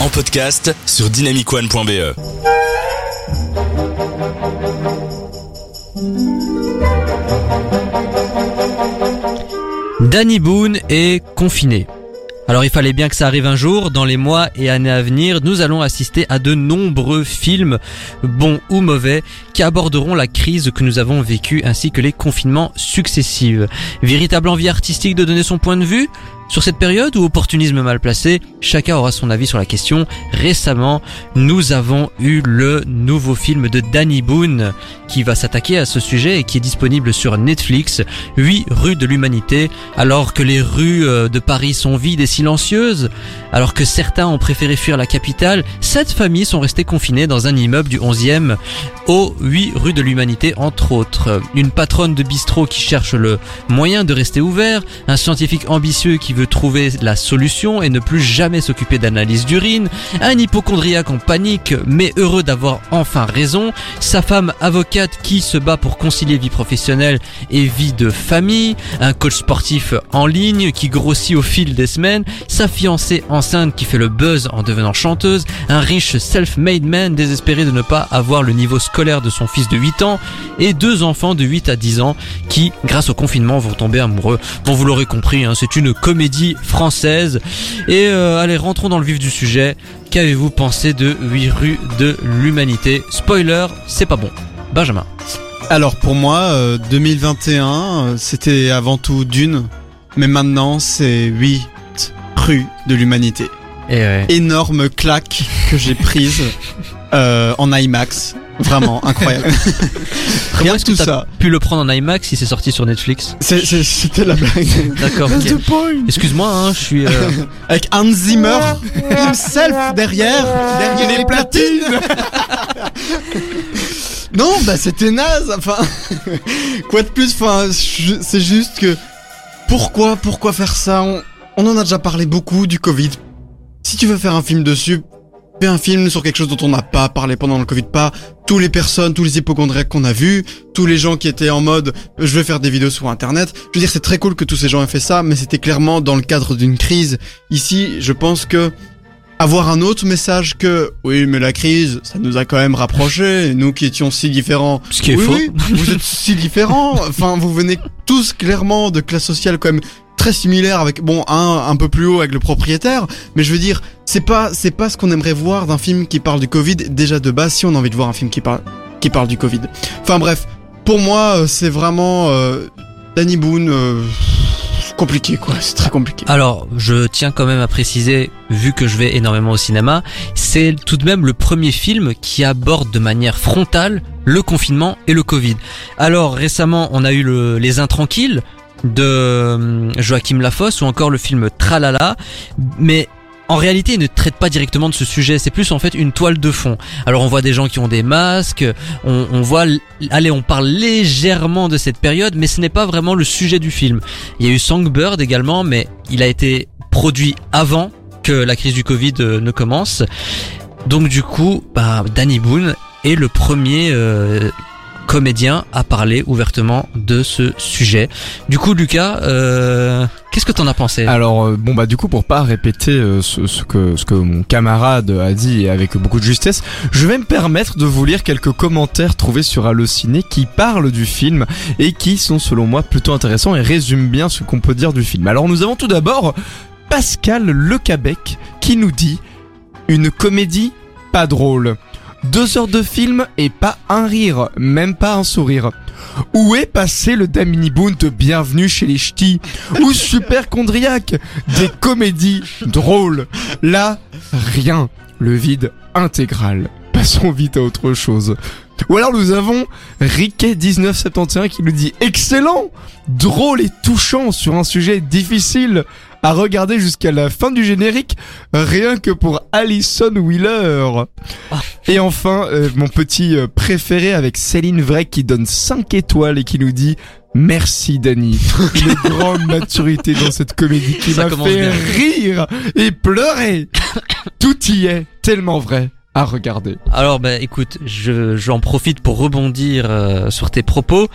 en podcast sur dynamicone.be. Danny Boone est confiné. Alors il fallait bien que ça arrive un jour, dans les mois et années à venir, nous allons assister à de nombreux films, bons ou mauvais, qui aborderont la crise que nous avons vécue ainsi que les confinements successifs. Véritable envie artistique de donner son point de vue? Sur cette période ou opportunisme mal placé Chacun aura son avis sur la question. Récemment, nous avons eu le nouveau film de Danny Boone qui va s'attaquer à ce sujet et qui est disponible sur Netflix, 8 rues de l'humanité. Alors que les rues euh, de Paris sont vides et silencieuses, alors que certains ont préféré fuir la capitale, sept familles sont restées confinées dans un immeuble du 11e aux 8 rues de l'humanité entre autres. Une patronne de bistrot qui cherche le moyen de rester ouvert, un scientifique ambitieux qui veut trouver la solution et ne plus jamais s'occuper d'analyse d'urine, un hypochondriaque en panique mais heureux d'avoir enfin raison, sa femme avocate qui se bat pour concilier vie professionnelle et vie de famille, un coach sportif en ligne qui grossit au fil des semaines, sa fiancée enceinte qui fait le buzz en devenant chanteuse, un riche self-made man désespéré de ne pas avoir le niveau scolaire de son fils de 8 ans. Et deux enfants de 8 à 10 ans qui, grâce au confinement, vont tomber amoureux. Bon, vous l'aurez compris, hein, c'est une comédie française. Et euh, allez, rentrons dans le vif du sujet. Qu'avez-vous pensé de 8 rues de l'humanité? Spoiler, c'est pas bon. Benjamin. Alors pour moi, euh, 2021, euh, c'était avant tout Dune, mais maintenant c'est 8 rues de l'humanité. Et ouais. Énorme claque que j'ai prise euh, en IMAX. Vraiment incroyable. Comment Rien est-ce que que tout t'as ça. pu le prendre en IMAX si c'est sorti sur Netflix C'était la blague. D'accord. Excuse-moi, hein, je suis. euh, Avec Hans Zimmer himself derrière, derrière les platines. non, bah c'était naze. Enfin, quoi de plus Enfin, c'est juste que pourquoi, pourquoi faire ça? On, on en a déjà parlé beaucoup du Covid. Si tu veux faire un film dessus, fais un film sur quelque chose dont on n'a pas parlé pendant le Covid, pas tous les personnes, tous les hypochondriacs qu'on a vus, tous les gens qui étaient en mode je vais faire des vidéos sur internet. Je veux dire, c'est très cool que tous ces gens aient fait ça, mais c'était clairement dans le cadre d'une crise. Ici, je pense que avoir un autre message que oui, mais la crise, ça nous a quand même rapprochés, nous qui étions si différents. Ce qui est oui, faux. oui, vous êtes si différents. Enfin, vous venez tous clairement de classes sociales quand même très similaires avec bon un un peu plus haut avec le propriétaire, mais je veux dire, c'est pas c'est pas ce qu'on aimerait voir d'un film qui parle du Covid déjà de base si on a envie de voir un film qui parle qui parle du Covid. Enfin bref, pour moi, euh, c'est vraiment euh, Danny Boone euh, compliqué quoi, c'est très compliqué. Alors, je tiens quand même à préciser, vu que je vais énormément au cinéma, c'est tout de même le premier film qui aborde de manière frontale le confinement et le Covid. Alors, récemment, on a eu le, Les Intranquilles de euh, Joachim Lafosse ou encore le film Tralala, mais en réalité, il ne traite pas directement de ce sujet. C'est plus en fait une toile de fond. Alors, on voit des gens qui ont des masques. On, on voit, allez, on parle légèrement de cette période, mais ce n'est pas vraiment le sujet du film. Il y a eu Songbird également, mais il a été produit avant que la crise du Covid euh, ne commence. Donc du coup, bah, Danny Boone est le premier euh, comédien à parler ouvertement de ce sujet. Du coup, Lucas, euh, qu'est-ce que t'en as pensé? Alors euh, bon bah du coup pour pas répéter euh, ce, ce que ce que mon camarade a dit avec beaucoup de justesse, je vais me permettre de vous lire quelques commentaires trouvés sur Allociné qui parlent du film et qui sont selon moi plutôt intéressants et résument bien ce qu'on peut dire du film. Alors nous avons tout d'abord Pascal Lecabec qui nous dit une comédie pas drôle. Deux heures de film et pas un rire, même pas un sourire. Où est passé le Damini Boone de Bienvenue chez les Ch'tis Ou Super Chondriac Des comédies drôles? Là, rien. Le vide intégral. Passons vite à autre chose. Ou alors nous avons Riquet1971 qui nous dit Excellent Drôle et touchant sur un sujet difficile à regarder jusqu'à la fin du générique, rien que pour Alison Wheeler. Et enfin, euh, mon petit euh, préféré avec Céline Vrai qui donne 5 étoiles et qui nous dit Merci Dany, une grande maturité dans cette comédie qui m'a fait bien. rire et pleurer. Tout y est tellement vrai à regarder. Alors, bah, écoute, je, j'en profite pour rebondir euh, sur tes propos.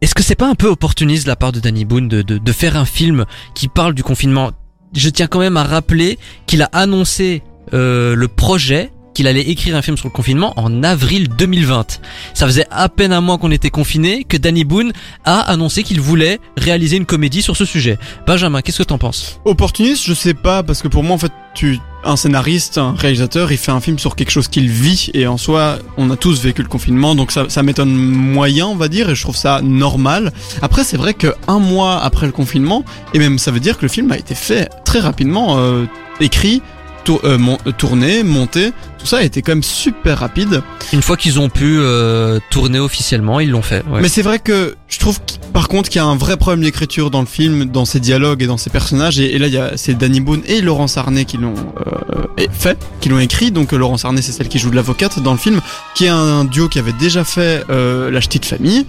Est-ce que c'est pas un peu opportuniste de la part de Danny Boone de, de, de faire un film qui parle du confinement? Je tiens quand même à rappeler qu'il a annoncé euh, le projet qu'il allait écrire un film sur le confinement en avril 2020. Ça faisait à peine un mois qu'on était confiné que Danny Boone a annoncé qu'il voulait réaliser une comédie sur ce sujet. Benjamin, qu'est-ce que t'en penses? Opportuniste, je sais pas, parce que pour moi, en fait, tu, un scénariste, un réalisateur, il fait un film sur quelque chose qu'il vit, et en soi, on a tous vécu le confinement, donc ça, ça m'étonne moyen, on va dire, et je trouve ça normal. Après, c'est vrai que un mois après le confinement, et même ça veut dire que le film a été fait très rapidement, euh, écrit, tour- euh, mon- euh, tourné, monté, tout ça a été quand même super rapide. Une fois qu'ils ont pu euh, tourner officiellement, ils l'ont fait. ouais. Mais c'est vrai que je trouve par contre qu'il y a un vrai problème d'écriture dans le film, dans ses dialogues et dans ses personnages. Et, et là, il y a c'est Danny Boone et Laurence Arnay qui l'ont euh, fait, qui l'ont écrit. Donc Laurence Arnay, c'est celle qui joue de l'avocate dans le film, qui est un duo qui avait déjà fait La Petite Famille.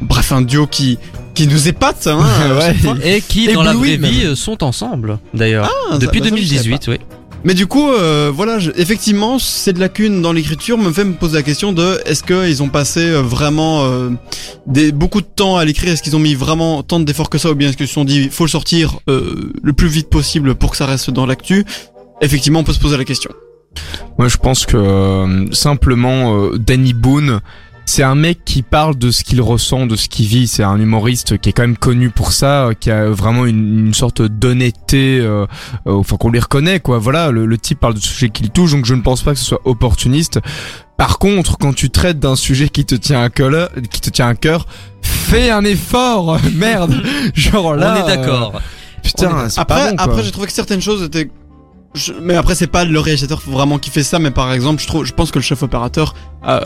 Bref, un duo qui qui nous épate. Hein, Ouais. Et qui, Et dans la vraie vie, même. sont ensemble, d'ailleurs. Ah, Depuis bah, ça, je savais 2018, oui. Mais du coup, euh, voilà, je- effectivement, cette lacune dans l'écriture me fait me poser la question de est-ce qu'ils ont passé euh, vraiment euh, des, beaucoup de temps à l'écrire? Est-ce qu'ils ont mis vraiment tant d'efforts que ça? Ou bien est-ce qu'ils se sont dit faut le sortir euh, le plus vite possible pour que ça reste dans l'actu? Effectivement, on peut se poser la question. Moi, je pense que euh, simplement euh, Danny Boone, c'est un mec qui parle de ce qu'il ressent, de ce qu'il vit. C'est un humoriste qui est quand même connu pour ça, euh, qui a vraiment une, une sorte d'honnêteté, euh, euh, enfin qu'on lui reconnaît quoi. Voilà, le, le type parle de sujets qu'il touche, donc je ne pense pas que ce soit opportuniste. Par contre, quand tu traites d'un sujet qui te tient à cœur, qui te tient à cœur, fais un effort, merde. Genre là, On est d'accord. euh, putain, c'est Après, pas bon, quoi. après, j'ai trouvé que certaines choses étaient. Je- Mais après, c'est pas le réalisateur vraiment qui fait ça, mais par exemple, je trouve, je pense que le chef opérateur, euh,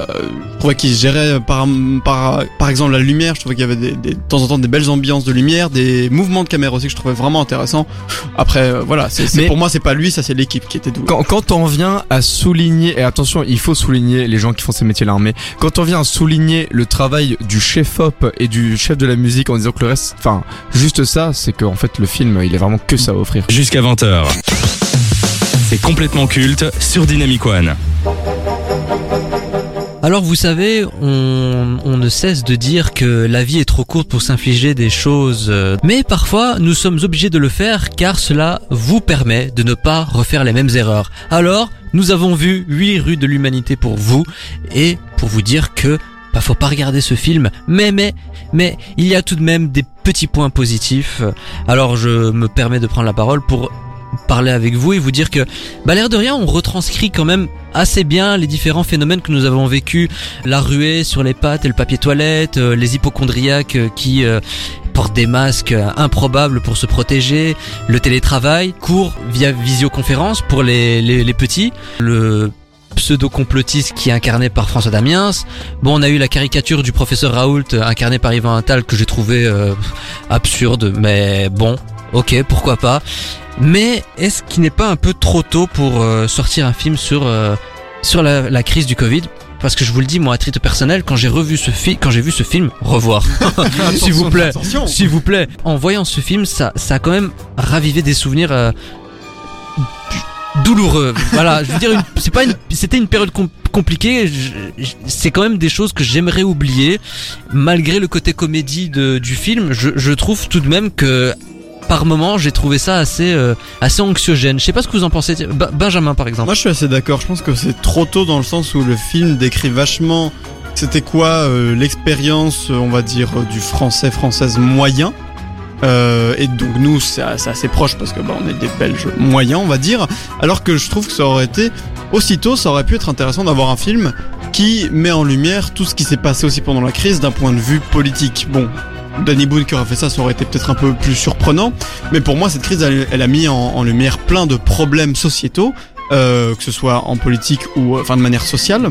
je trouvais qu'il gérait par, par, par exemple la lumière. Je trouvais qu'il y avait des, des- de temps en temps des belles ambiances de lumière, des mouvements de caméra aussi que je trouvais vraiment intéressants. Après, euh, voilà, c'est c'est- Mais- pour moi, c'est pas lui, ça c'est l'équipe qui était douée. Quand, quand on vient à souligner, et attention, il faut souligner les gens qui font ces métiers l'armée, quand on vient à souligner le travail du chef-op et du chef de la musique en disant que le reste, enfin, juste ça, c'est qu'en fait le film, il est vraiment que ça à offrir. Jusqu'à 20h. Complètement culte sur Dynamic One. Alors vous savez, on, on ne cesse de dire que la vie est trop courte pour s'infliger des choses, euh, mais parfois nous sommes obligés de le faire car cela vous permet de ne pas refaire les mêmes erreurs. Alors, nous avons vu 8 rues de l'humanité pour vous et pour vous dire que bah, faut pas regarder ce film, mais mais mais il y a tout de même des petits points positifs. Alors je me permets de prendre la parole pour parler avec vous et vous dire que bah l'air de rien on retranscrit quand même assez bien les différents phénomènes que nous avons vécus la ruée sur les pattes et le papier toilette euh, les hypochondriaques euh, qui euh, portent des masques euh, improbables pour se protéger le télétravail cours via visioconférence pour les, les, les petits le pseudo-complotiste qui est incarné par François Damiens. Bon, on a eu la caricature du professeur Raoult incarné par Yvan Attal que j'ai trouvé absurde, mais bon, ok, pourquoi pas. Mais est-ce qu'il n'est pas un peu trop tôt pour euh, sortir un film sur euh, sur la, la crise du Covid? Parce que je vous le dis, moi, à titre personnel, quand j'ai revu ce film, quand j'ai vu ce film, revoir, s'il vous plaît, s'il vous plaît. En voyant ce film, ça, ça a quand même ravivé des souvenirs euh, douloureux. voilà, je veux dire, c'est pas c'était une période com- compliquée. C'est quand même des choses que j'aimerais oublier, malgré le côté comédie de, du film. Je, je trouve tout de même que par moment, j'ai trouvé ça assez, euh, assez anxiogène. Je sais pas ce que vous en pensez. Benjamin, par exemple. Moi, je suis assez d'accord. Je pense que c'est trop tôt dans le sens où le film décrit vachement c'était quoi euh, l'expérience, euh, on va dire, du français française moyen. Et donc nous, c'est assez proche parce que bah, on est des Belges moyens, on va dire. Alors que je trouve que ça aurait été aussitôt, ça aurait pu être intéressant d'avoir un film qui met en lumière tout ce qui s'est passé aussi pendant la crise d'un point de vue politique. Bon. Danny Boone qui aurait fait ça, ça aurait été peut-être un peu plus surprenant. Mais pour moi, cette crise, elle, a mis en, lumière plein de problèmes sociétaux, euh, que ce soit en politique ou euh, enfin de manière sociale.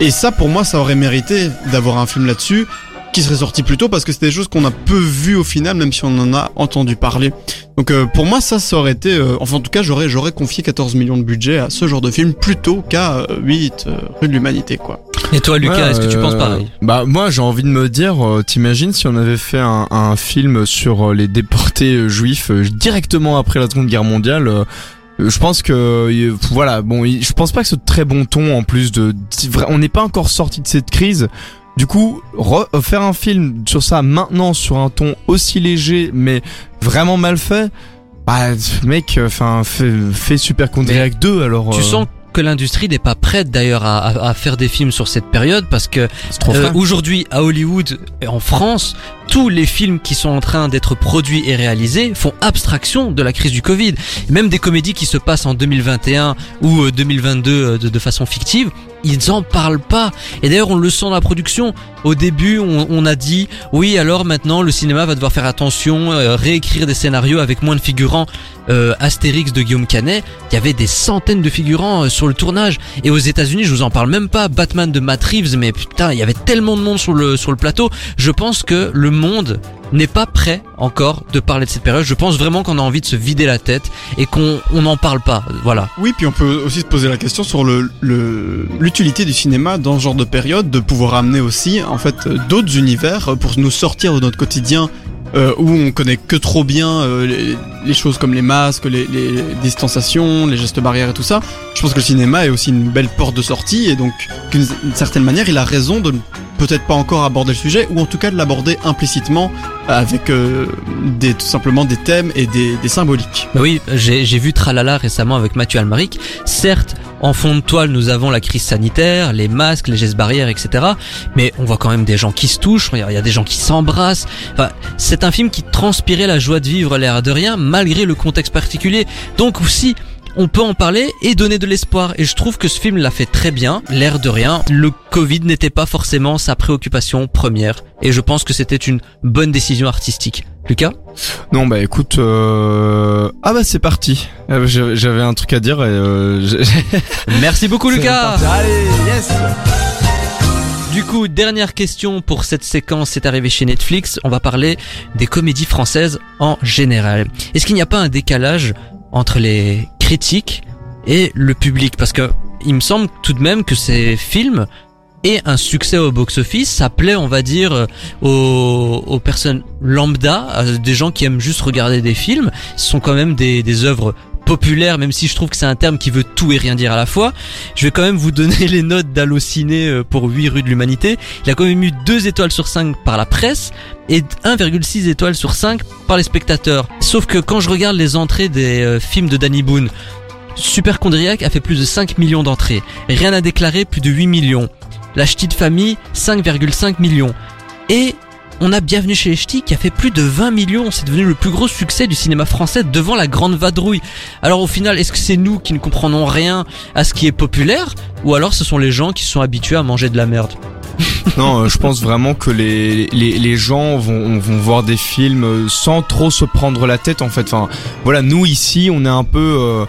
Et ça, pour moi, ça aurait mérité d'avoir un film là-dessus qui serait sorti plus tôt parce que c'était des choses qu'on a peu vues au final, même si on en a entendu parler. Donc euh, pour moi, ça, ça aurait été, euh, enfin en tout cas, j'aurais j'aurais confié 14 millions de budget à ce genre de film plutôt qu'à euh, 8 euh, rue de l'humanité, quoi. Et toi, Lucas, Ouais, est-ce que tu penses euh, pareil Bah moi j'ai envie de me dire, euh, t'imagines si on avait fait un, un film sur euh, les déportés juifs directement après la Seconde Guerre mondiale. je pense que voilà bon je pense pas que ce très bon ton en plus de on n'est pas encore sorti de cette crise du coup re- faire un film sur ça maintenant sur un ton aussi léger mais vraiment mal fait Bah mec, enfin fais, fais Super Condriac 2 alors. Tu euh, sens que l'industrie n'est pas prête d'ailleurs à, à- à faire des films sur cette période parce que euh, aujourd'hui à Hollywood et en France, tous les films qui sont en train d'être produits et réalisés font abstraction de la crise du Covid. Même des comédies qui se passent en 2021 ou euh, 2022 euh, de, de façon fictive, ils en parlent pas. Et d'ailleurs, on le sent dans la production. Au début, on, a dit oui, alors maintenant le cinéma va devoir faire attention, euh, réécrire des scénarios avec moins de figurants. Euh, Astérix de Guillaume Canet, il y avait des centaines de figurants euh, sur le tournage. Et aux États-Unis, je vous en parle même pas. Batman de Matt Reeves, mais putain, il y avait tellement de monde sur le sur le plateau. Je pense que le monde n'est pas prêt encore de parler de cette période. Je pense vraiment qu'on a envie de se vider la tête et qu'on on n'en parle pas. Voilà. Oui, puis on peut aussi se poser la question sur le le- l'utilité du cinéma dans ce genre de période, de pouvoir amener aussi en fait d'autres univers pour nous sortir de notre quotidien euh, où on connaît que trop bien euh, les, les choses comme les masques, les, les distanciations, les gestes barrières et tout ça. Je pense que le cinéma est aussi une belle porte de sortie et donc d'une certaine manière, il a raison de peut-être pas encore aborder le sujet ou en tout cas de l'aborder implicitement avec euh, des tout simplement des thèmes et des, des symboliques. Bah oui, j'ai vu Tralala récemment avec Mathieu Almaric. Certes, en fond de toile, nous avons la crise sanitaire, les masques, les gestes barrières, etc. Mais on voit quand même des gens qui se touchent, il y a des gens qui s'embrassent. C'est un film qui transpirait la joie de vivre l'air de rien, malgré le contexte particulier. Donc aussi, on peut en parler et donner de l'espoir. Et je trouve que ce film l'a fait très bien, l'air de rien. Le Covid n'était pas forcément sa préoccupation première. Et je pense que c'était une bonne décision artistique. Lucas Non bah écoute, euh... ah bah c'est parti. Euh, J'avais un truc à dire et euh, j'ai- Merci beaucoup Lucas. Allez, yes. Du coup, dernière question pour cette séquence, c'est arrivé chez Netflix. On va parler des comédies françaises en général. Est-ce qu'il n'y a pas un décalage entre les critiques et le public? Parce que il me semble tout de même que ces films aient un succès au box-office. Ça plaît, on va dire, euh, aux, aux personnes lambda, des gens qui aiment juste regarder des films. Ce sont quand même des, des œuvres populaires, même si je trouve que c'est un terme qui veut tout et rien dire à la fois. Je vais quand même vous donner les notes d'Allociné euh, pour 8 rues de l'humanité. Il a quand même eu 2 étoiles sur 5 par la presse et 1,6 étoiles sur 5 par les spectateurs. Sauf que quand je regarde les entrées des euh, films de Danny Boone, Super Chondriac a fait plus de 5 millions d'entrées. Rien à déclarer, plus de 8 millions. La Ch'ti de famille, 5,5 millions. Et on a Bienvenue chez les Ch'tis qui a fait plus de 20 millions. C'est devenu le plus gros succès du cinéma français devant La Grande Vadrouille. Alors au final, est-ce que c'est nous qui ne comprenons rien à ce qui est populaire Ou alors ce sont les gens qui sont habitués à manger de la merde? Non, euh, je pense vraiment que les, les, les gens vont, vont voir des films euh, sans trop se prendre la tête en fait. Enfin, voilà, nous ici, on est un peu euh,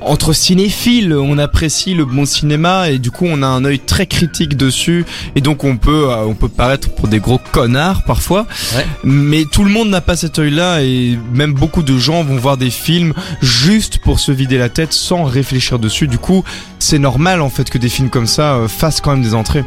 entre cinéphiles, on apprécie le bon cinéma et du coup on a un œil très critique dessus et donc on peut euh, on peut paraître pour des gros connards parfois. Ouais. Mais tout le monde n'a pas cet œil-là et même beaucoup de gens vont voir des films juste pour se vider la tête sans réfléchir dessus. Du coup, c'est normal en fait que des films comme ça euh, fassent quand même des entrées.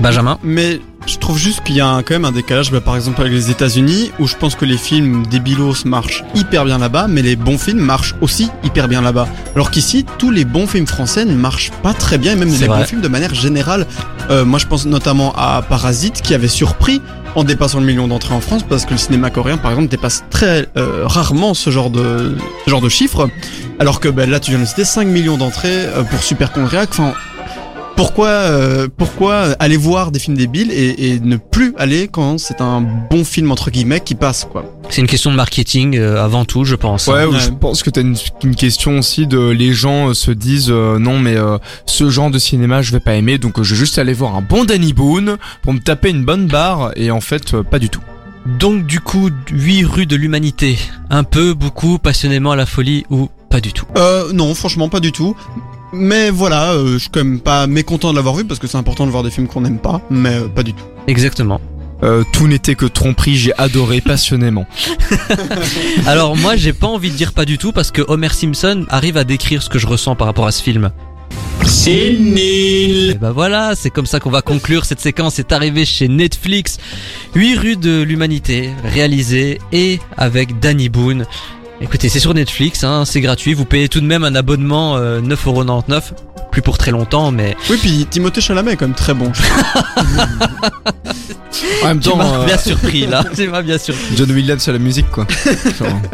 Benjamin? Mais je trouve juste qu'il y a un- quand même un décalage, bah, par exemple avec les États-Unis, où je pense que les films débilos marchent hyper bien là-bas, mais les bons films marchent aussi hyper bien là-bas. Alors qu'ici, tous les bons films français ne marchent pas très bien, et même les vrai. bons films de manière générale. Euh, moi, je pense notamment à Parasite, qui avait surpris en dépassant le million d'entrées en France, parce que le cinéma coréen, par exemple, dépasse très euh, rarement ce genre de ce genre de chiffres. Alors que bah, là, tu viens de citer 5 millions d'entrées euh, pour Super Chondriac. Enfin, pourquoi, euh, pourquoi aller voir des films débiles et, et ne plus aller quand c'est un bon film entre guillemets qui passe quoi? C'est une question de marketing euh, avant tout, je pense. Ouais, Ouais. je pense que t'as une, une question aussi de les gens euh, se disent euh, non mais euh, ce genre de cinéma je vais pas aimer donc euh, je vais juste aller voir un bon Danny Boone pour me taper une bonne barre et en fait euh, pas du tout. Donc du coup, 8 rues de l'humanité. Un peu, beaucoup, passionnément à la folie ou pas du tout? Euh non, franchement pas du tout. Mais voilà, euh, je suis quand même pas mécontent de l'avoir vu parce que c'est important de voir des films qu'on n'aime pas, mais euh, pas du tout. Exactement. Euh, tout n'était que tromperie, j'ai adoré passionnément. Alors moi, j'ai pas envie de dire pas du tout parce que Homer Simpson arrive à décrire ce que je ressens par rapport à ce film. C'est nul. Et bah voilà, c'est comme ça qu'on va conclure cette séquence. C'est arrivé chez Netflix. 8 rues de l'humanité, réalisé et avec Danny Boone. Écoutez, c'est sur Netflix, hein, c'est gratuit. Vous payez tout de même un abonnement euh, 9,99€. Plus pour très longtemps, mais Oui, puis Timothée Chalamet est quand même très bon. En même tu temps, m'as euh, bien surpris là. Tu m'as bien surpris. John Williams à la musique quoi. Genre,